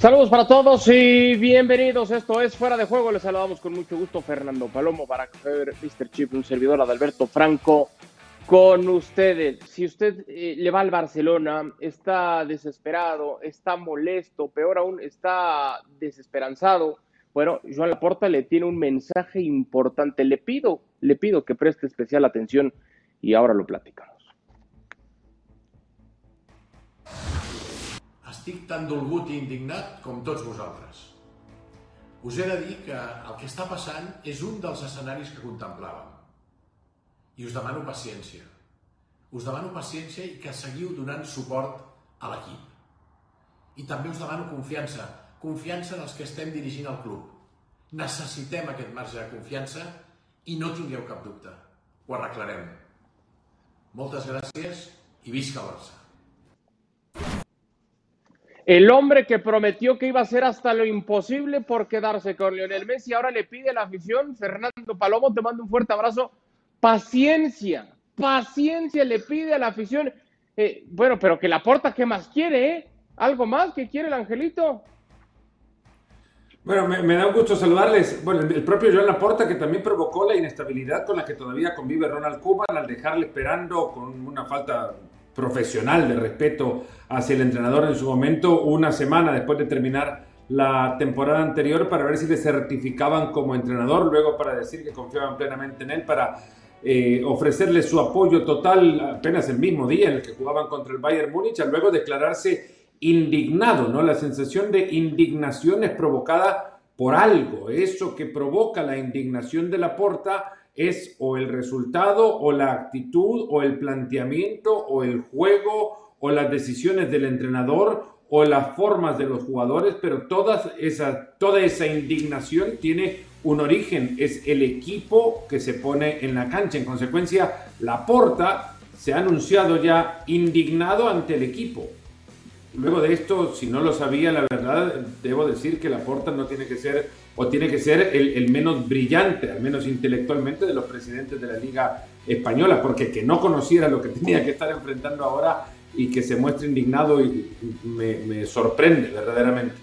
Saludos para todos y bienvenidos. Esto es Fuera de Juego. Les saludamos con mucho gusto Fernando Palomo, Barack Feber, Mr. Chip, un servidor Adalberto Franco con ustedes. Si usted eh, le va al Barcelona, está desesperado, está molesto, peor aún, está desesperanzado. Bueno, Joan Laporta le tiene un mensaje importante. Le pido, le pido que preste especial atención y ahora lo platicamos. Estic tan dolgut i indignat com tots vosaltres. Us he de dir que el que està passant és un dels escenaris que contemplàvem. I us demano paciència. Us demano paciència i que seguiu donant suport a l'equip. I també us demano confiança, confiança en els que estem dirigint el club. Necessitem aquest marge de confiança i no tingueu cap dubte. Ho arreglarem. Moltes gràcies i visca el Barça. El hombre que prometió que iba a hacer hasta lo imposible por quedarse con Lionel Messi, ahora le pide a la afición, Fernando Palomo, te mando un fuerte abrazo, paciencia, paciencia le pide a la afición. Eh, bueno, pero que la porta, ¿qué más quiere? Eh? ¿Algo más que quiere el angelito? Bueno, me, da un gusto saludarles. Bueno, el propio Joan Laporta que también provocó la inestabilidad con la que todavía convive Ronald Koeman al dejarle esperando con una falta profesional de respeto hacia el entrenador en su momento, una semana después de terminar la temporada anterior para ver si le certificaban como entrenador, luego para decir que confiaban plenamente en él, para eh, ofrecerle su apoyo total apenas el mismo día en el que jugaban contra el Bayern Múnich, al luego declararse indignado, ¿no? La sensación de indignación es provocada por algo, eso que provoca la indignación de la porta es o el resultado o la actitud o el planteamiento o el juego o las decisiones del entrenador o las formas de los jugadores, pero toda esa, toda esa indignación tiene un origen, es el equipo que se pone en la cancha. En consecuencia, la porta se ha anunciado ya indignado ante el equipo. Luego de esto, si no lo sabía, la verdad, debo decir que la porta no tiene que ser o tiene que ser el, menos brillante, al menos intelectualmente, de los presidentes de la Liga Española, porque que no conociera lo que tenía que estar enfrentando ahora y que se muestre indignado y, me, sorprende verdaderamente.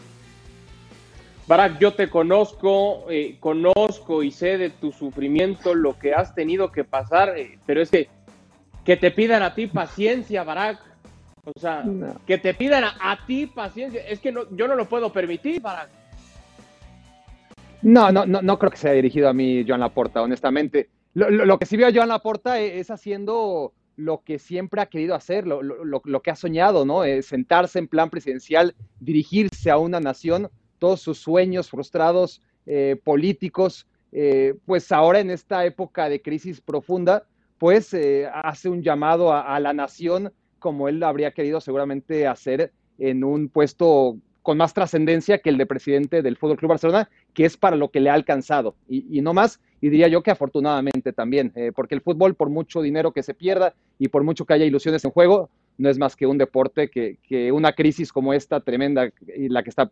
Barak, yo te conozco, eh, conozco y sé de tu sufrimiento, lo que has tenido que pasar, eh, pero es que que te pidan a ti paciencia, Barak. O sea, que te pidan a, ti paciencia, es que no, yo no lo puedo permitir, Barak. No, no, no, no creo que sea dirigido a mí, Joan Laporta, honestamente. Lo, que sí veo a Joan Laporta e, es, haciendo lo que siempre ha querido hacer, lo, lo, que ha soñado, ¿no? Es sentarse en plan presidencial, dirigirse a una nación, todos sus sueños frustrados eh, políticos, eh, pues ahora en esta época de crisis profunda, pues eh, hace un llamado a, la nación como él habría querido seguramente hacer en un puesto con más trascendencia que el de presidente del Fútbol Club Barcelona, que es para lo que le ha alcanzado. Y, no más, y diría yo que afortunadamente también, eh, porque el fútbol, por mucho dinero que se pierda y por mucho que haya ilusiones en juego, no es más que un deporte que, una crisis como esta tremenda y la que está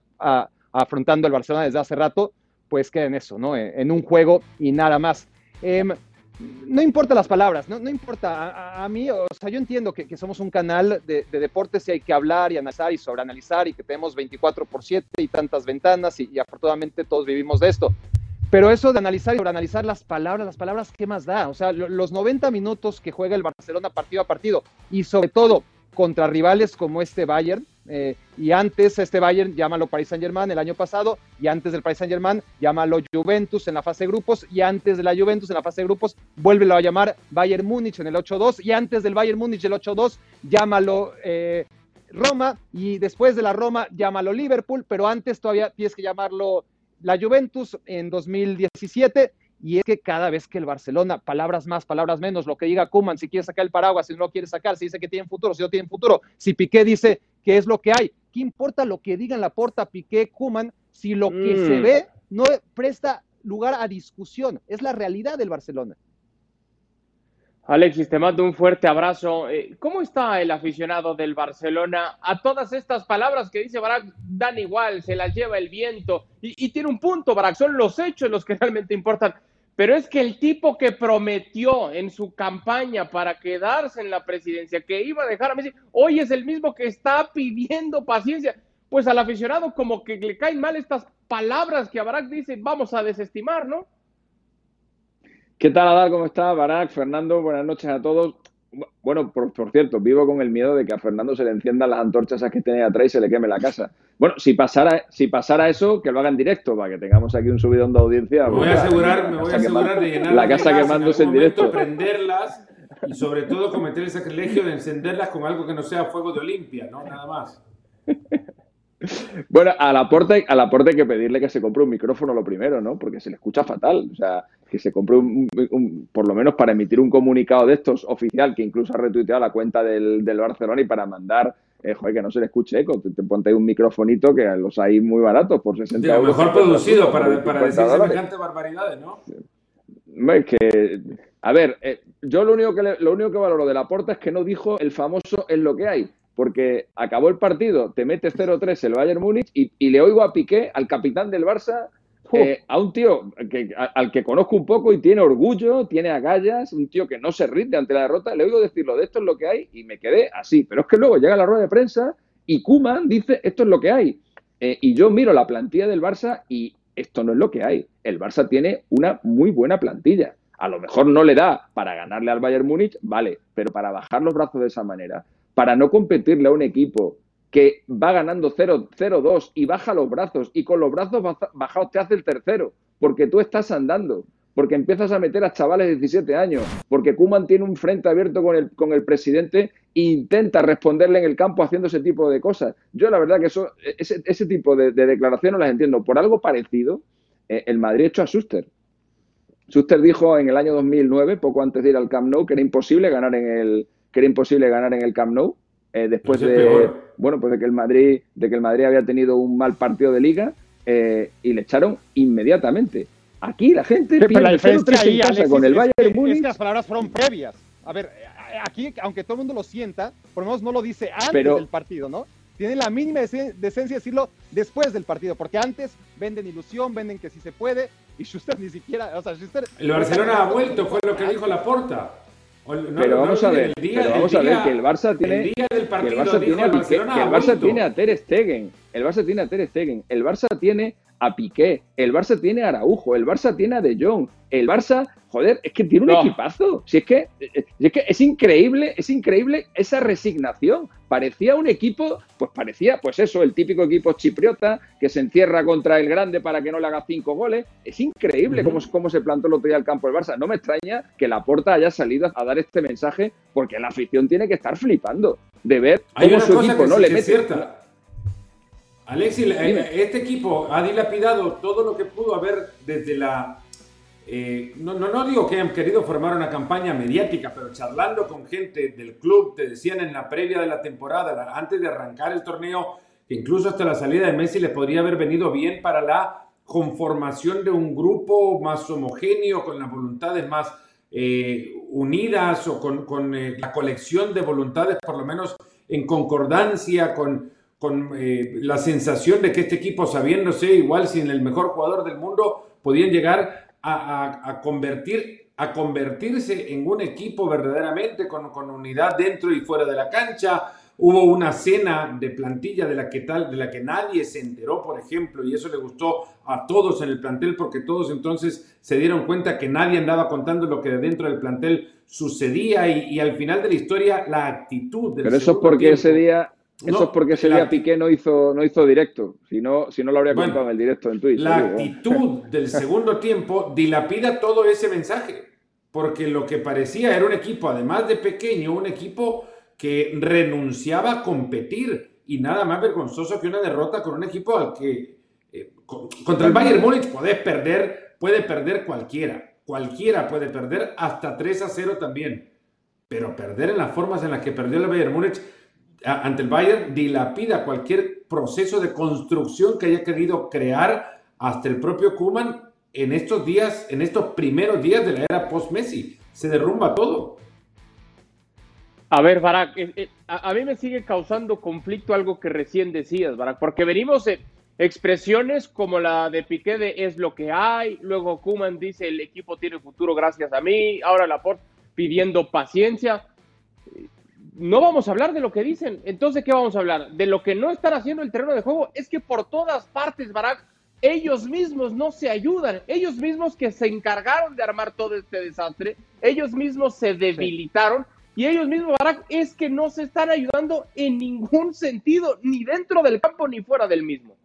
afrontando el Barcelona desde hace rato, pues queda en eso, ¿no? En un juego y nada más. Em, no importa las palabras, no, no importa. A, mí, o sea, yo entiendo que, somos un canal de, deportes y hay que hablar y analizar y sobreanalizar y que tenemos 24 por 7 y tantas ventanas y, afortunadamente todos vivimos de esto. Pero eso de analizar y sobreanalizar las palabras, las palabras, ¿qué más da? O sea, los 90 minutos que juega el Barcelona partido a partido y sobre todo contra rivales como este Bayern, eh, y antes este Bayern, llámalo Paris Saint Germain el año pasado, y antes del Paris Saint Germain, llámalo Juventus en la fase de grupos, y antes de la Juventus en la fase de grupos, vuélvelo a llamar Bayern Múnich en el 8-2, y antes del Bayern Múnich el 8-2, llámalo eh, Roma, y después de la Roma, llámalo Liverpool, pero antes todavía tienes que llamarlo la Juventus en 2017 y es que cada vez que el Barcelona, palabras más, palabras menos, lo que diga Kuman, si quiere sacar el paraguas, si no lo quiere sacar, si dice que tiene futuro, si no tiene futuro, si Piqué dice que es lo que hay, ¿qué importa lo que digan la porta Piqué, Kuman, si lo que se mm. ve no presta lugar a discusión? Es la realidad del Barcelona. Alexis, te mando un fuerte abrazo. Eh, ¿Cómo está el aficionado del Barcelona a todas estas palabras que dice Barak? Dan igual, se las lleva el viento. Y, tiene un punto, Barak, son los hechos los que realmente importan. Pero es que el tipo que prometió en su campaña para quedarse en la presidencia, que iba a dejar a Messi, hoy es el mismo que está pidiendo paciencia. pues al aficionado como que le caen mal estas palabras que Barak dice, vamos a desestimar, ¿no? ¿Qué tal, Adal? ¿Cómo está? Barak, Fernando, buenas noches a todos. Bueno, por, cierto, vivo con el miedo de que a Fernando se le enciendan las antorchas que tiene atrás y se le queme la casa. Bueno, si pasara, si pasara eso, que lo haga en directo, para que tengamos aquí un subidón de audiencia. Me voy a asegurar, me voy a asegurar de llenar la casa quemándose en, en directo. prenderlas y sobre todo cometer el sacrilegio de encenderlas con algo que no sea fuego de Olimpia, ¿no? Nada más. Bueno, al aporte, al aporte hay que pedirle que se compre un micrófono lo primero, ¿no? Porque se le escucha fatal. O sea, que se compre un, por lo menos para emitir un comunicado de estos oficial, que incluso ha retuiteado la cuenta del, Barcelona y para mandar, eh, joder, que no se le escuche eco. Te, ponte ahí un microfonito que los hay muy baratos por 60 euros. Mejor producido para, para decir semejantes barbaridades, ¿no? Es que, a ver, eh, yo lo único, que lo único que valoro de la porta es que no dijo el famoso es lo que hay porque acabó el partido, te metes 0-3 el Bayern Múnich y, le oigo a Piqué, al capitán del Barça, eh, a un tío que, al que conozco un poco y tiene orgullo, tiene agallas, un tío que no se rinde ante la derrota, le oigo decirlo de esto es lo que hay y me quedé así. Pero es que luego llega la rueda de prensa y Kuman dice esto es lo que hay. Eh, y yo miro la plantilla del Barça y esto no es lo que hay. El Barça tiene una muy buena plantilla. A lo mejor no le da para ganarle al Bayern Múnich, vale, pero para bajar los brazos de esa manera para no competirle a un equipo que va ganando 0-2 y baja los brazos y con los brazos bajados te hace el tercero, porque tú estás andando, porque empiezas a meter a chavales de 17 años, porque Kuman tiene un frente abierto con el, con el presidente e intenta responderle en el campo haciendo ese tipo de cosas. Yo la verdad que eso, ese, ese tipo de, declaraciones no las entiendo. Por algo parecido, eh, el Madrid hecho a Schuster. Schuster dijo en el año 2009, poco antes de ir al Camp Nou, que era imposible ganar en el, que era imposible ganar en el Camp Nou, eh, después de bueno pues de que el Madrid de que el Madrid había tenido un mal partido de liga eh, y le echaron inmediatamente. Aquí la gente pero, la diferencia ahí, con el Bayern Múnich. Es que las palabras fueron previas. A ver, aquí aunque todo el mundo lo sienta, por lo menos no lo dice antes del partido, ¿no? Tiene la mínima decencia decirlo después del partido, porque antes venden ilusión, venden que sí se puede, y Schuster ni siquiera, o sea, Schuster... El Barcelona ha vuelto, fue lo que dijo la porta pero vamos a ver, pero vamos a ver que el Barça tiene que el Barça tiene a Piqué, que el Barça tiene a Ter Stegen, el Barça tiene a Ter Stegen, el Barça tiene a Piqué, el Barça tiene a Araujo, el Barça tiene a De Jong, el Barça, joder, es que tiene un equipazo. Si es que, es que es increíble, es increíble esa resignación. Parecía un equipo, pues parecía, pues eso, el típico equipo chipriota que se encierra contra el grande para que no le haga cinco goles. Es increíble cómo, cómo, se plantó el otro día el campo del Barça. No me extraña que la Porta haya salido a dar este mensaje porque la afición tiene que estar flipando de ver cómo su equipo no le mete. Alexis, eh, este equipo ha dilapidado todo lo que pudo haber desde la... Eh, no, no, no digo que hayan querido formar una campaña mediática, pero charlando con gente del club, te decían en la previa de la temporada, antes de arrancar el torneo, que incluso hasta la salida de Messi les podría haber venido bien para la conformación de un grupo más homogéneo, con las voluntades más eh, unidas o con, con la colección de voluntades por lo menos en concordancia con con eh, la sensación de que este equipo, sabiéndose igual sin el mejor jugador del mundo, podían llegar a, convertir, a convertirse en un equipo verdaderamente con, con, unidad dentro y fuera de la cancha. Hubo una cena de plantilla de la que tal, de la que nadie se enteró, por ejemplo, y eso le gustó a todos en el plantel porque todos entonces se dieron cuenta que nadie andaba contando lo que dentro del plantel sucedía y, al final de la historia la actitud del Pero eso es porque ese día eso es porque ese día Piqué no hizo, no hizo directo. Si no, si no lo habría contado en el directo en Twitch. La actitud del segundo tiempo dilapida todo ese mensaje. Porque lo que parecía era un equipo, además de pequeño, un equipo que renunciaba a competir. Y nada más vergonzoso que una derrota con un equipo al que. Eh, contra el Bayern Múnich puede perder, puede perder cualquiera. Cualquiera puede perder hasta 3 a 0 también. Pero perder en las formas en las que perdió el Bayern Múnich ante el Bayern dilapida cualquier proceso de construcción que haya querido crear hasta el propio Kuman en estos días, en estos primeros días de la era post-Messi. Se derrumba todo. A ver, Barak, eh, eh, a, mí me sigue causando conflicto algo que recién decías, Barak, porque venimos de expresiones como la de Piqué de es lo que hay, luego Kuman dice el equipo tiene futuro gracias a mí, ahora Laporte pidiendo paciencia no vamos a hablar de lo que dicen. Entonces, ¿qué vamos a hablar? De lo que no están haciendo el terreno de juego. Es que por todas partes, Barack, ellos mismos no se ayudan. Ellos mismos que se encargaron de armar todo este desastre, ellos mismos se debilitaron. Y ellos mismos, Barack, es que no se están ayudando en ningún sentido, ni dentro del campo ni fuera del mismo.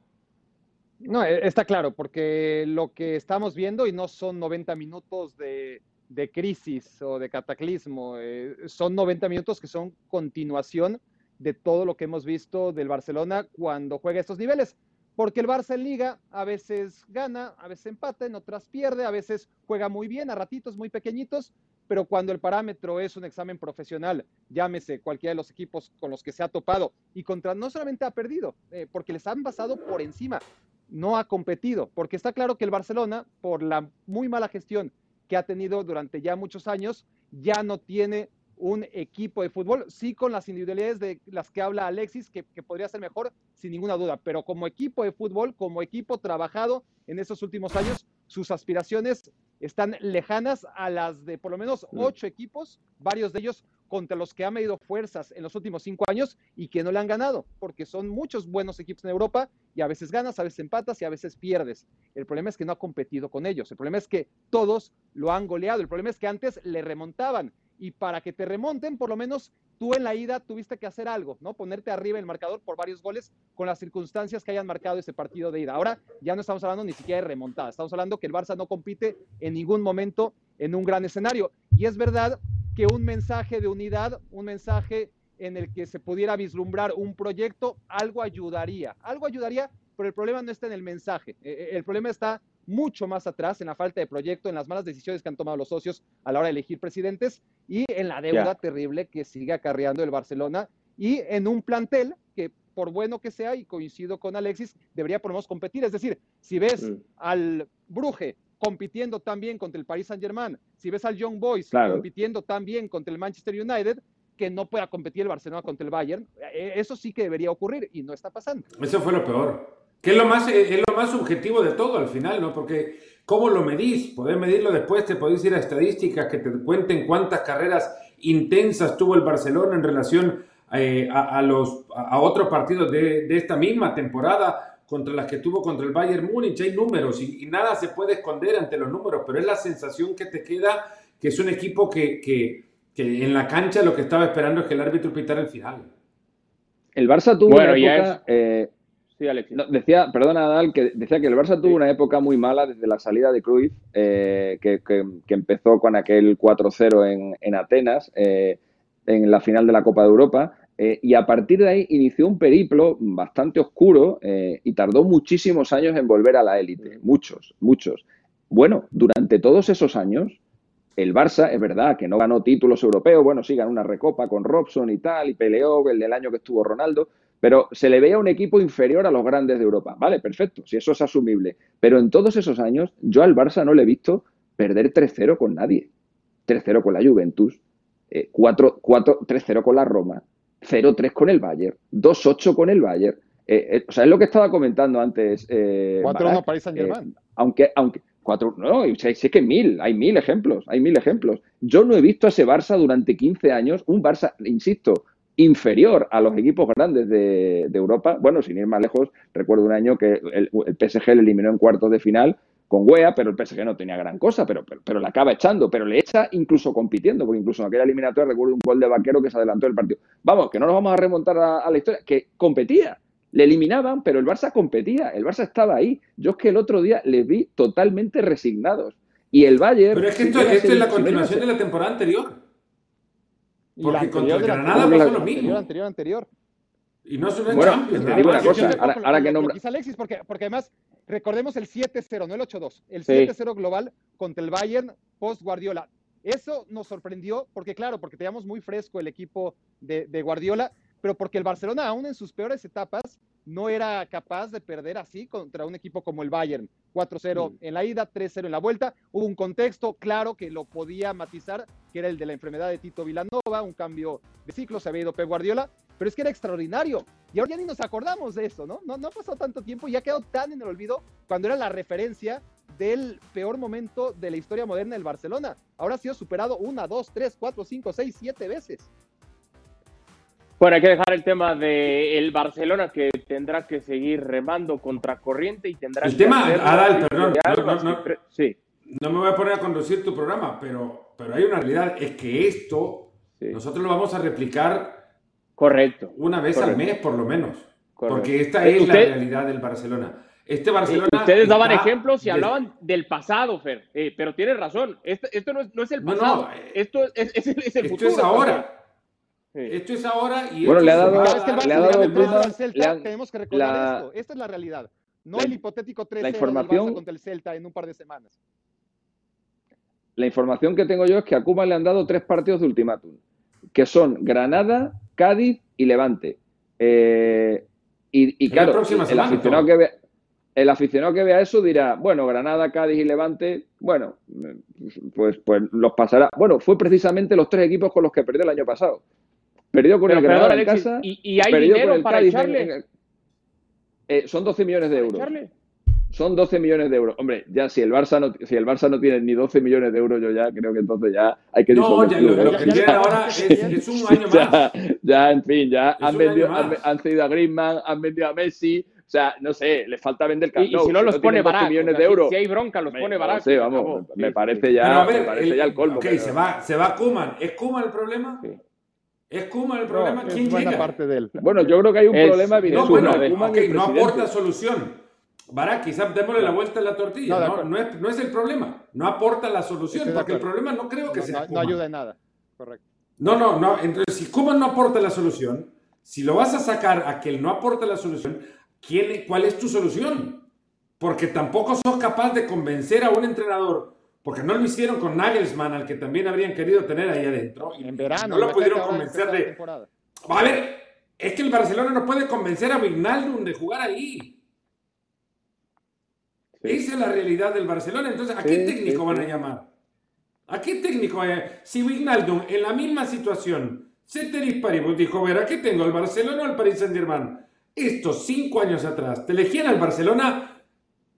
No, e, está claro, porque lo que estamos viendo, y no son 90 minutos de, de crisis o de cataclismo, eh, son 90 minutos que son continuación de todo lo que hemos visto del Barcelona cuando juega estos niveles. Porque el Barça en liga a veces gana, a veces empata, en otras pierde, a veces juega muy bien, a ratitos muy pequeñitos, pero cuando el parámetro es un examen profesional, llámese cualquiera de los equipos con los que se ha topado y contra no solamente ha perdido, eh, porque les han pasado por encima, no ha competido, porque está claro que el Barcelona, por la muy mala gestión que ha tenido durante ya muchos años, ya no tiene un equipo de fútbol, sí con las individualidades de las que habla Alexis, que, que, podría ser mejor, sin ninguna duda, pero como equipo de fútbol, como equipo trabajado en esos últimos años, sus aspiraciones están lejanas a las de por lo menos mm. ocho equipos, varios de ellos contra los que ha medido fuerzas en los últimos cinco años y que no le han ganado, porque son muchos buenos equipos en Europa y a veces ganas, a veces empatas y a veces pierdes. El problema es que no ha competido con ellos, el problema es que todos lo han goleado, el problema es que antes le remontaban y para que te remonten, por lo menos tú en la ida tuviste que hacer algo, ¿no? Ponerte arriba el marcador por varios goles con las circunstancias que hayan marcado ese partido de ida. Ahora ya no estamos hablando ni siquiera de remontada, estamos hablando que el Barça no compite en ningún momento en un gran escenario. Y es verdad que un mensaje de unidad, un mensaje en el que se pudiera vislumbrar un proyecto, algo ayudaría, algo ayudaría, pero el problema no está en el mensaje, e, e, el problema está mucho más atrás en la falta de proyecto, en las malas decisiones que han tomado los socios a la hora de elegir presidentes y en la deuda terrible que sigue acarreando el Barcelona y en un plantel que por bueno que sea, y coincido con Alexis, debería por lo menos competir. Es decir, si ves mm. al Bruje compitiendo también contra el Paris Saint Germain, si ves al Young Boys compitiendo también contra el Manchester United, que no pueda competir el Barcelona contra el Bayern, eh, eso sí que debería ocurrir y no está pasando. Eso fue lo peor. Que es lo más, es lo más subjetivo de todo al final, ¿no? Porque ¿cómo lo medís? Podés medirlo después, te podés ir a estadísticas que te cuenten cuántas carreras intensas tuvo el Barcelona en relación eh, a, los, a otros partidos de, de, esta misma temporada contra las que tuvo contra el Bayern Múnich. Hay números y, nada se puede esconder ante los números, pero es la sensación que te queda que es un equipo que, que, que en la cancha lo que estaba esperando es que el árbitro pitara el final. El Barça tuvo una época... Eh, decía, perdona Nadal, que decía que el Barça tuvo una época muy mala desde la salida de Cruyff, eh, que, empezó con aquel 4-0 en, Atenas, eh, en la final de la Copa de Europa, eh, y a partir de ahí inició un periplo bastante oscuro y tardó muchísimos años en volver a la élite, muchos, muchos. Bueno, durante todos esos años, el Barça, es verdad que no ganó títulos europeos, bueno, sí ganó una recopa con Robson y tal, y peleó el del año que estuvo Ronaldo, pero se le veía un equipo inferior a los grandes de Europa. Vale, perfecto, si eso es asumible. Pero en todos esos años, yo al Barça no le he visto perder 3-0 con nadie. 3-0 con la Juventus, 4-3-0 eh, con la Roma, 0-3 con el Bayern, 2-8 con el Bayern. Eh, eh, o sea, es lo que estaba comentando antes. 4-1 París Saint Germain. aunque, aunque, cuatro, no, sé, que mil, hay mil ejemplos, hay mil ejemplos. Yo no he visto a ese Barça durante 15 años, un Barça, insisto, inferior a los equipos grandes de, Europa. Bueno, sin ir más lejos, recuerdo un año que el, PSG le eliminó en cuartos de final con Wea, pero el PSG no tenía gran cosa, pero, pero, la acaba echando, pero le echa incluso compitiendo, porque incluso en aquella eliminatoria recuerdo un gol de vaquero que se adelantó el partido. Vamos, que no nos vamos a remontar a, la historia, que competía, le eliminaban, pero el Barça competía, el Barça estaba ahí. Yo es que el otro día les vi totalmente resignados. Y el Bayern... Pero es que esto, esto es la continuación de la temporada anterior. Porque la contra Granada pasó lo mismo. Anterior, anterior, Y no es una bueno, Champions. Te digo una cosa, ahora, que nombra... Alexis, porque, porque además, recordemos el 7-0, no el 8-2. El 7-0 global contra el Bayern post-Guardiola. Eso nos sorprendió, porque claro, porque teníamos muy fresco el equipo de, de Guardiola, pero porque el Barcelona, aún en sus peores etapas, no era capaz de perder así contra un equipo como el Bayern. 4-0 mm. en la ida, 3-0 en la vuelta. Hubo un contexto claro que lo podía matizar, que era el de la enfermedad de Tito Vilanova, un cambio de ciclo, se había ido Pep Guardiola, pero es que era extraordinario. Y ahora ya ni nos acordamos de eso, ¿no? No, no ha pasado tanto tiempo y ha quedado tan en el olvido cuando era la referencia del peor momento de la historia moderna del Barcelona. Ahora ha sido superado una, dos, tres, cuatro, cinco, seis, siete veces. Bueno, hay que dejar el tema del el Barcelona que tendrá que seguir remando contra corriente y tendrá El que tema, Adal, perdón, no, no, no. Sí, No me voy a poner a conducir tu programa, pero, pero hay una realidad, es que esto sí. nosotros lo vamos a replicar correcto. una vez al Correcto. mes, por lo menos. Correcto. Porque esta Eh, es la usted- realidad del Barcelona. Este Eh, Barcelona. Ustedes daban ejemplos y de- hablaban del pasado, Fer, Eh, pero tienes razón. Esto, esto no, es, no es el pasado. eh, esto es, es- el, el Esto futuro. es ahora. Sí. Esto es ahora y Bueno, le ha dado- le ha le dado gane el 3-0 Koeman, al Celta, le han- tenemos que recordar la- esto. Esta es la realidad. No la- el hipotético 3-0 del información- Barça contra el Celta en un par de semanas. La información que tengo yo es que a Koeman le han dado tres partidos de ultimátum, que son Granada, Cádiz y Levante. Eh, y, y la claro, el semana, aficionado, que vea, el aficionado que vea eso dirá, bueno, Granada, Cádiz y Levante, bueno, pues, pues los pasará. Bueno, fue precisamente los tres equipos con los que perdió el año pasado. Perdió con Pero, el Granada en casa, ¿y, y hay dinero el para Cádiz en- echarle? en- eh, son 12 millones de ¿Para euros. echarle? Son 12 millones de euros. Hombre, ya si el Barça no, si el Barça no tiene ni 12 millones de euros, yo ya creo que entonces ya hay que No, ya, el lo, que ya- ahora es, es un año más. ya, ya, en fin, ya han, vendido, han, cedido a Griezmann, han vendido a Messi. O sea, no sé, les falta vender Camp Y, y si no los pone 12 barato. millones o sea, de si- euros. Si, hay bronca, los Me- pone no barato. sé, se vamos, me Sí, parece sí. ya, me parece el- ya el colmo. ok, pero- se va, se va Koeman. ¿Es Koeman el problema? Sí. ¿Es Koeman el problema? ¿Quién buena llega? parte de él. Bueno, yo creo que hay un Es- problema No, evidente. bueno, entre Koeman ok, y el no aporta solución. Bará, quizás démosle la vuelta a la tortilla. No, No, no, es, no es el problema. No aporta la solución, Estoy porque el problema no creo que No, sea no- no ayuda en nada. Correcto. No, no, no. Entonces, si Koeman no aporta la solución, si lo vas a sacar a que él no aporta la solución, ¿quién, ¿cuál es tu solución? Porque tampoco sos capaz de convencer a un entrenador, porque no lo hicieron con Nagelsmann, al que también habrían querido tener ahí adentro. y En verano. No lo pudieron convencer de. A ver, es que el Barcelona no puede convencer a Wijnaldum de jugar ahí. Esa es la realidad del Barcelona. Entonces, ¿a qué Sí, técnico sí, van a llamar? ¿A qué técnico? eh? Si Wijnaldum en la misma situación, Ceteris Paribus dijo, ver, aquí tengo el Barcelona o el Paris Saint Germain. Estos cinco años atrás, te elegían al Barcelona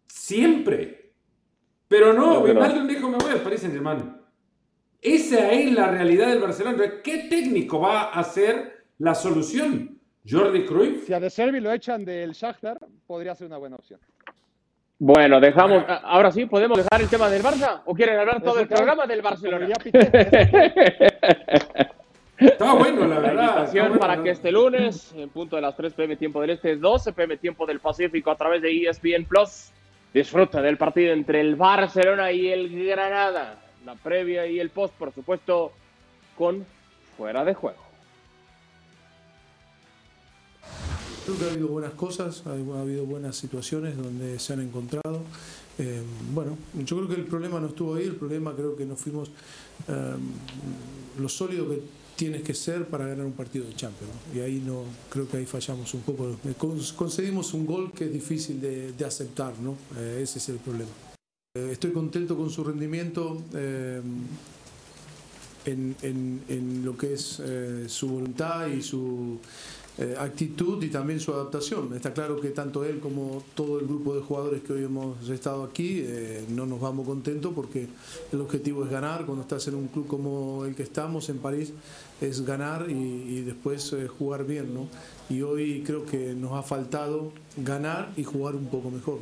siempre. Pero no, verdad. Wijnaldum dijo, me voy al Paris Saint Germain. Esa es la realidad del Barcelona. ¿qué técnico va a ser la solución? ¿Jordi Cruyff? Si a De Servi lo echan del Shakhtar, podría ser una buena opción. Bueno, dejamos. a- Ahora sí, ¿podemos dejar el tema del Barça? ¿O quieren hablar todo el programa del Barcelona? Está bueno, la verdad. está bueno, para ¿no? que este lunes, en punto de las 3 pm tiempo del Este, 12 pm tiempo del Pacífico, a través de ESPN Plus, disfruta del partido entre el Barcelona y el Granada. La previa y el post, por supuesto, con fuera de juego. Creo que ha habido buenas cosas, ha ha habido buenas situaciones donde se han encontrado. Eh, bueno, yo creo que el problema no estuvo ahí, el problema creo que nos fuimos eh, lo sólido que tienes que ser para ganar un partido de Champions. Y ahí no creo que ahí fallamos un poco. Concedimos un gol que es difícil de, aceptar, ¿no? Eh, ese es el problema. Eh, estoy contento con su rendimiento. eh, en, lo que es su voluntad y su eh, actitud y también su adaptación. Está claro que tanto él como todo el grupo de jugadores que hoy hemos estado aquí eh, no nos vamos contentos porque el objetivo es ganar. Cuando estás en un club como el que estamos en París es ganar y, después eh, jugar bien. ¿no? Y hoy creo que nos ha faltado ganar y jugar un poco mejor.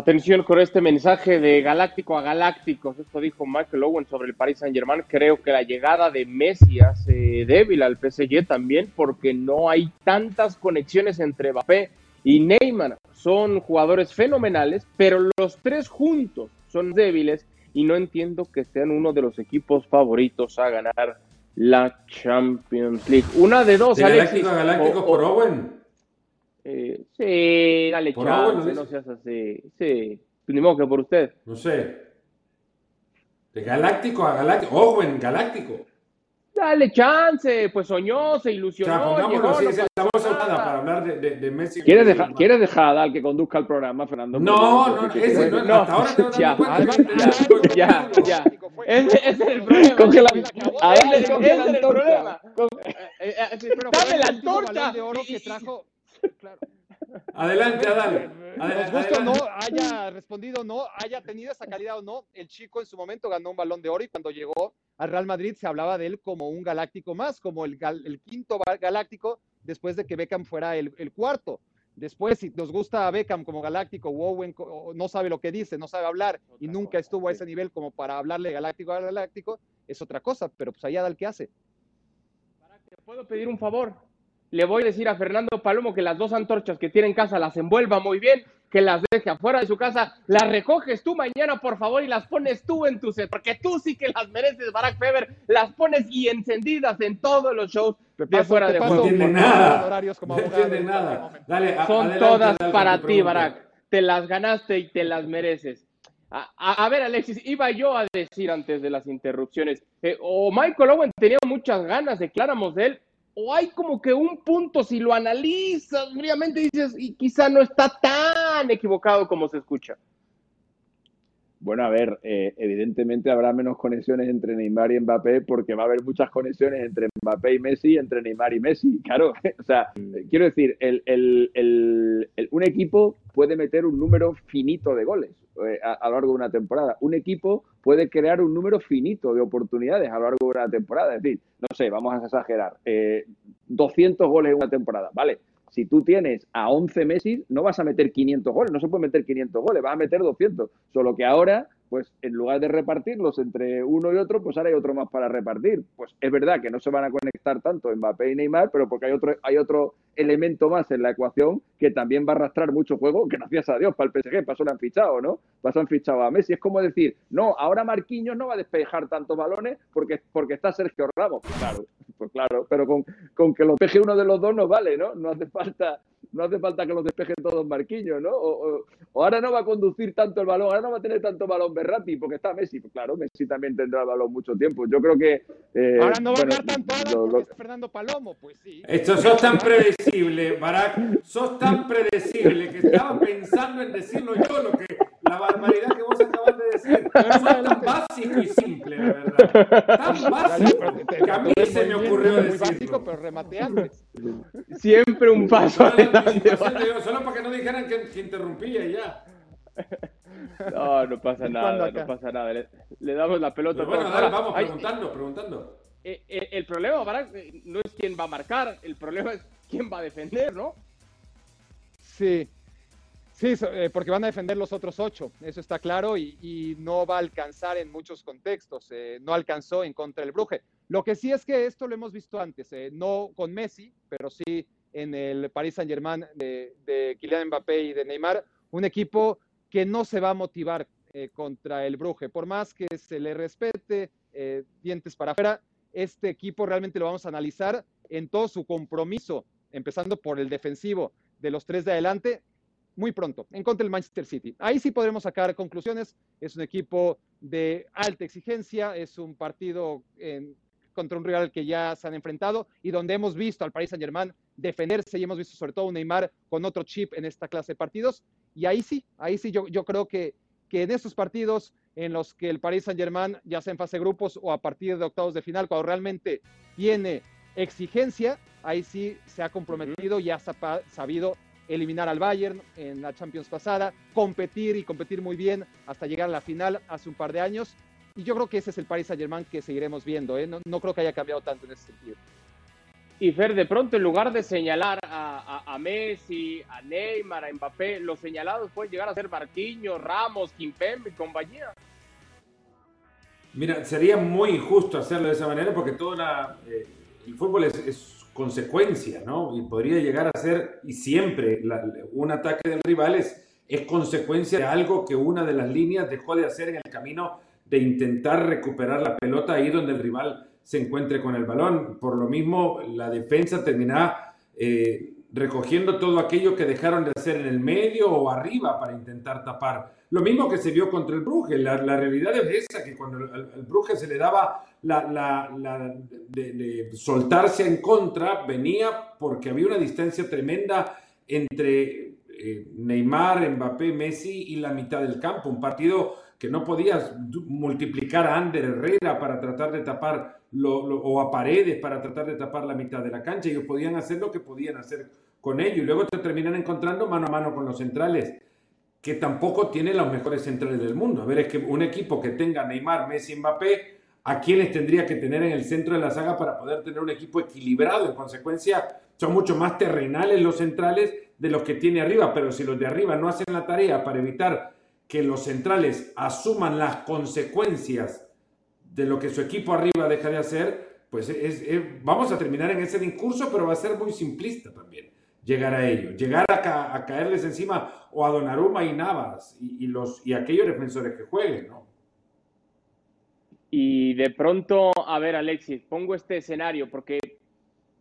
Atención con este mensaje de Galáctico a Galácticos. Esto dijo Michael Owen sobre el Paris Saint Germain. Creo que la llegada de Messi hace débil al PSG también porque no hay tantas conexiones entre Mbappé y Neymar. Son jugadores fenomenales, pero los tres juntos son débiles y no entiendo que sean uno de los equipos favoritos a ganar la Champions League. Una de dos, De Alexis. Galáctico a Galáctico o- por Owen. Eh, sí, dale Por chance, ¿no no seas así. Sí, ni modo que por usted. No sé. De Galáctico a Galáctico. Owen, Galáctico. Dale chance, pues soñó, se O sea, ilusionó, pongámoslo llegó, así, no alzada para hablar de, de, de Messi. ¿Quieres dejar, ¿Quieres dejar a Adal que conduzca el programa, Fernando? No, no, ese no, No, hasta ahora ya, ya, ya. Ese, es el problema. Coge la- Adal, Adal, ese, coge la es el antorcha. problema. Eh, eh, Dame la antorcha. balón de oro Y- que y- trajo. Claro. Adelante, Adal. Nos gusta o no, haya respondido o no, haya tenido esa calidad o no, el chico en su momento ganó un balón de oro y cuando llegó al Real Madrid, se hablaba de él como un galáctico más, como el, el quinto galáctico después de que Beckham fuera el, el, cuarto. Después, si nos gusta a Beckham como galáctico, Owen no sabe lo que dice, no sabe hablar y nunca estuvo a ese nivel como para hablarle galáctico a galáctico, es otra cosa, pero pues allá da el que hace. ¿Te puedo pedir un favor? Le voy a decir a Fernando Palomo que las dos antorchas que tiene en casa las envuelva muy bien, que las deje afuera de su casa, las recoges tú mañana, por favor, y las pones tú en tu set, porque tú sí que las mereces, Barack Feber, las pones y encendidas en todos los shows de fuera de juego. No entiende nada. No entiende nada. Dale, Son todas para ti, Barack. Te las ganaste y te las mereces. A, ver, Alexis, iba yo a decir antes de las interrupciones, eh, o Michael Owen tenía muchas ganas de de él, o hay como que un punto, si lo analizas fríamente, dices, y quizá no está tan equivocado como se escucha. Bueno, a ver, eh, evidentemente habrá menos conexiones entre Neymar y Mbappé porque va a haber muchas conexiones entre Mbappé y Messi, entre Neymar y Messi. Claro, o sea, quiero decir, un equipo puede meter un número finito de goles eh, a, lo largo de una temporada. Un equipo puede crear un número finito de oportunidades a lo largo de una temporada. Es decir, no sé, vamos a exagerar, 200 eh, goles en una temporada, ¿vale? Si tú tienes a 11 Messi, no vas a meter 500 goles, no se puede meter 500 goles, vas a meter 200. Solo que ahora, pues en lugar de repartirlos entre uno y otro, pues ahora hay otro más para repartir. Pues es verdad que no se van a conectar tanto Mbappé y Neymar, pero porque hay otro, hay otro elemento más en la ecuación que también va a arrastrar mucho juego, que gracias a Dios para el PSG, pasó lo han fichado, ¿no? Pasó han fichado a Messi. Es como decir, no, ahora Marquinhos no va a despejar tantos balones porque, porque está Sergio Ramos. Claro, pues claro, pero con, con que lo peje uno de los dos no vale, ¿no? No hace falta, no hace falta que los despejen todos Marquinhos, ¿no? O, ahora no va a conducir tanto el balón, ahora no va a tener tanto balón Berratti porque está Messi. Pues claro, Messi también tendrá el balón mucho tiempo. Yo creo que. Eh, ahora no va a dar tanto porque Fernando Palomo, pues sí. Esto sos tan predecible, Barack, sos tan predecible que estaba pensando en decirlo yo lo que la barbaridad que vos acabas de decir. es tan básico y simple, la verdad. Tan básico que a mí se me ocurrió decirlo. básico, pero remate antes. Siempre un paso adelante. Solo para que no dijeran que, que interrumpía y ya. No, no pasa nada, no pasa nada. Le, damos la pelota. Pero bueno, dale, vamos preguntando, preguntando. Eh, eh, el problema, Barack, no es quién va a marcar, el problema es quién va a defender, ¿no? Sí, Sí, eh, porque van a defender los otros ocho, eso está claro, y, no va a alcanzar en muchos contextos. Eh, no alcanzó en contra del Bruje. Lo que sí es que esto lo hemos visto antes, eh, no con Messi, pero sí en el Paris Saint-Germain de, de, Kylian Mbappé y de Neymar, un equipo que no se va a motivar contra el Bruje. Por más que se le respete, dientes para afuera, este equipo realmente lo vamos a analizar en todo su compromiso, empezando por el defensivo de los tres de adelante muy pronto en contra del Manchester City. Ahí sí podremos sacar conclusiones. Es un equipo de alta exigencia, es un partido contra un rival que ya se han enfrentado y donde hemos visto al Paris Saint-Germain defenderse y hemos visto sobre todo un Neymar con otro chip en esta clase de partidos. Y ahí sí, ahí sí yo, yo creo que, que en estos partidos en los que el Paris Saint-Germain, ya sea en fase de grupos o a partir de octavos de final, cuando realmente tiene exigencia, ahí sí se ha comprometido y ha sabido eliminar al Bayern en la Champions pasada, competir y competir muy bien hasta llegar a la final hace un par de años. Y yo creo que ese es el Paris Saint-Germain que seguiremos viendo. ¿eh? No, creo que haya cambiado tanto en ese sentido. Y Fer, de pronto, en lugar de señalar a, Messi, a Neymar, a Mbappé, los señalados pueden llegar a ser Marquinhos, Ramos, Kimpembe y compañía. Mira, sería muy injusto hacerlo de esa manera porque todo eh, el fútbol es consecuencia, ¿no? Y podría llegar a ser, y siempre, un ataque del rival es, consecuencia de algo que una de las líneas dejó de hacer en el camino de intentar recuperar la pelota ahí donde el rival se encuentre con el balón. Por lo mismo, la defensa termina eh, recogiendo todo aquello que dejaron de hacer en el medio o arriba para intentar tapar. Lo mismo que se vio contra el Bruje. La, realidad es esa, que cuando el, Bruje se le daba la, de, soltarse en contra, venía porque había una distancia tremenda entre eh, Neymar, Mbappé, Messi y la mitad del campo. Un partido que no podías multiplicar a Ander Herrera para tratar de tapar o a Paredes para tratar de tapar la mitad de la cancha. Ellos podían hacer lo que podían hacer con ellos y luego te terminan encontrando mano a mano con los centrales que tampoco tiene los mejores centrales del mundo. A ver, es que un equipo que tenga Neymar, Messi, Mbappé, a quiénes tendría que tener en el centro de la saga para poder tener un equipo equilibrado. En consecuencia, son mucho más terrenales los centrales de los que tiene arriba, pero si los de arriba no hacen la tarea para evitar que los centrales asuman las consecuencias de lo que su equipo arriba deja de hacer, pues vamos a terminar en ese discurso, pero va a ser muy simplista también llegar a ello, llegar a, caerles encima o a Donnarumma y Navas y, los, y aquellos defensores que jueguen, ¿no? Y de pronto, a ver, Alexis, pongo este escenario porque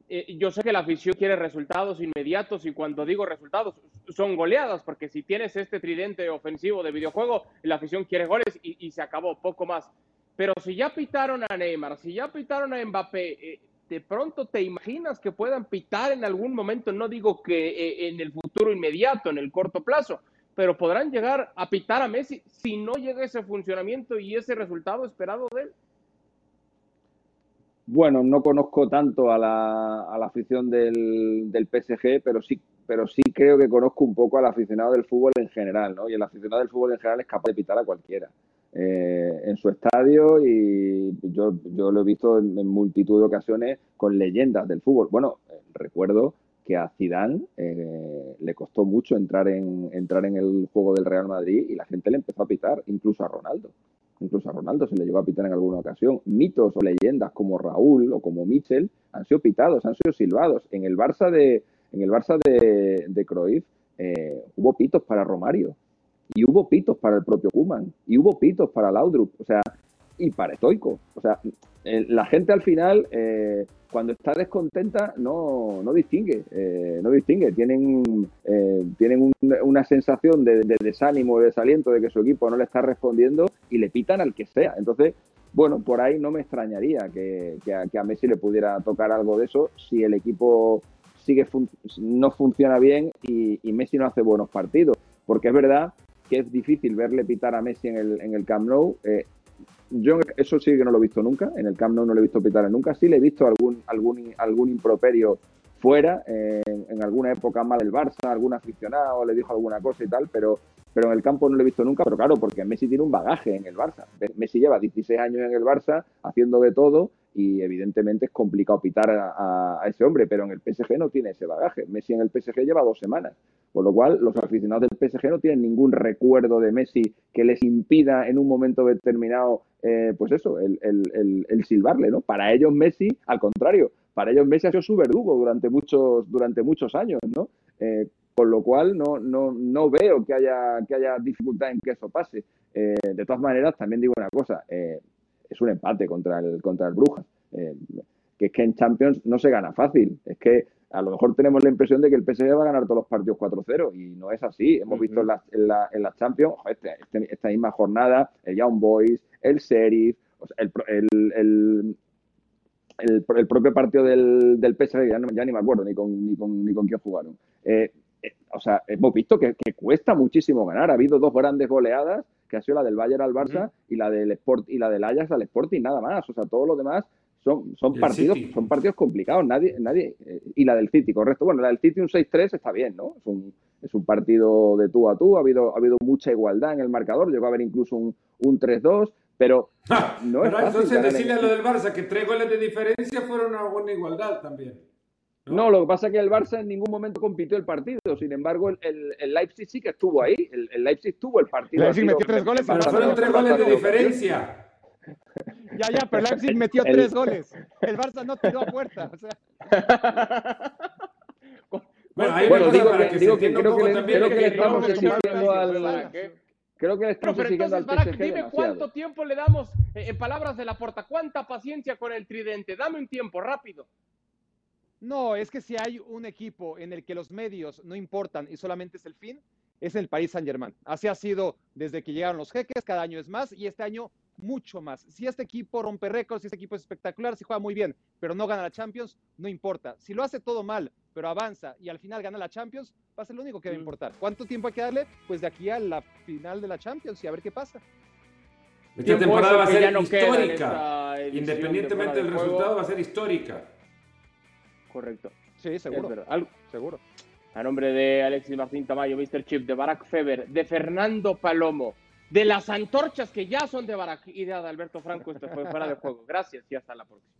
eh, yo sé que la afición quiere resultados inmediatos y cuando digo resultados son goleadas, porque si tienes este tridente ofensivo de videojuego, la afición quiere goles y, se acabó, poco más. Pero si ya pitaron a Neymar, si ya pitaron a Mbappé, eh, de pronto te imaginas que puedan pitar en algún momento, no digo que eh, en el futuro inmediato, en el corto plazo, pero podrán llegar a pitar a Messi si no llega ese funcionamiento y ese resultado esperado de él. Bueno, no conozco tanto a la, a la afición del, del, PSG, pero sí, pero sí creo que conozco un poco al aficionado del fútbol en general, ¿no? Y el aficionado del fútbol en general es capaz de pitar a cualquiera. Eh, en su estadio y yo, yo lo he visto en, multitud de ocasiones con leyendas del fútbol. Bueno, eh, recuerdo que a Zidane eh, le costó mucho entrar en, entrar en el juego del Real Madrid y la gente le empezó a pitar, incluso a Ronaldo. Incluso a Ronaldo se le llevó a pitar en alguna ocasión. Mitos o leyendas como Raúl o como Michel han sido pitados, han sido silbados. En el Barça de, en el Barça de, de eh, hubo pitos para Romario y hubo pitos para el propio Kuman y hubo pitos para Laudrup. O sea, y para Estoico. O sea, la gente al final, eh, cuando está descontenta, no, no distingue, eh, no distingue. Tienen, eh, tienen una sensación de, desánimo, de desaliento, de que su equipo no le está respondiendo y le pitan al que sea. Entonces, bueno, por ahí no me extrañaría que, a, Messi le pudiera tocar algo de eso si el equipo sigue no funciona bien y, y Messi no hace buenos partidos. Porque es verdad que es difícil verle pitar a Messi en el, en el Camp Nou. Eh, yo eso sí que no lo he visto nunca, en el Camp Nou no lo he visto pitar nunca, sí le he visto algún, algún, algún improperio fuera, en alguna época mal del Barça, algún aficionado le dijo alguna cosa y tal, pero, pero en el campo no lo he visto nunca, pero claro, porque Messi tiene un bagaje en el Barça. Messi lleva 16 años en el Barça haciendo de todo y evidentemente es complicado pitar a, ese hombre, pero en el PSG no tiene ese bagaje. Messi en el PSG lleva dos semanas, por lo cual los aficionados del PSG no tienen ningún recuerdo de Messi que les impida en un momento determinado, eh, pues eso, el, silbarle, ¿no? Para ellos Messi, al contrario, para ellos Messi ha sido su verdugo durante muchos, durante muchos años, ¿no? Eh, con lo cual no, no, no veo que haya, que haya dificultad en que eso pase. Eh, de todas maneras, también digo una cosa, es un empate contra el, contra el Brujas. Eh, que es que en Champions no se gana fácil. Es que a lo mejor tenemos la impresión de que el PSG va a ganar todos los partidos 4-0 y no es así. Hemos visto en la, en la, Champions, este, este, esta misma jornada, el Young Boys, el Sheriff, el, el, el, propio partido del, del PSG, ya, ni me acuerdo ni con, ni con, ni con quién jugaron. Eh, eh, o sea, hemos visto que, que, cuesta muchísimo ganar. Ha habido dos grandes goleadas que ha sido la del Bayern al Barça y la del Sport y la del Ajax al Sporting, nada más. O sea, todo lo demás son, son partidos, son partidos complicados, nadie, nadie, eh, y la del City, correcto. Bueno, la del City un 6-3 está bien, ¿no? Es un, es un partido de tú a tú, ha habido, ha habido mucha igualdad en el marcador, llegó a haber incluso un, un 3-2, pero no es fácil entonces decirle a lo del Barça que tres goles de diferencia fueron una buena igualdad también. ¿No? lo que pasa es que el Barça en ningún momento compitió el partido. Sin embargo, el, el, Leipzig sí que estuvo ahí. El, Leipzig tuvo el partido. Leipzig metió tres goles. Pero fueron tres goles de diferencia. Ya, ya, pero Leipzig metió tres goles. El Barça no tiró a puerta. O sea. Bueno, ahí bueno digo, que, que, digo que creo que, le, creo que le estamos exigiendo al... Creo que le estamos exigiendo al PSG dime cuánto tiempo le damos, eh, en palabras de la porta, cuánta paciencia con el tridente. Dame un tiempo, rápido. No, es que si hay un equipo en el que los medios no importan y solamente es el fin, es el Paris Saint Germain. Así ha sido desde que llegaron los jeques, cada año es más y este año mucho más. Si este equipo rompe récords, si este equipo es espectacular, si juega muy bien, pero no gana la Champions, no importa. Si lo hace todo mal, pero avanza y al final gana la Champions, va a ser lo único que va a mm. importar. ¿Cuánto tiempo hay que darle? Pues de aquí a la final de la Champions y a ver qué pasa. Esta temporada va a ser histórica. Independientemente del resultado, va a ser histórica correcto. Sí, seguro. Seguro. A nombre de Alexis Martín Tamayo, Mr. Chip, de Barack Feber, de Fernando Palomo de las antorchas que ya son de Barak y de Alberto Franco. Esto fue fuera de juego. Gracias y hasta la próxima.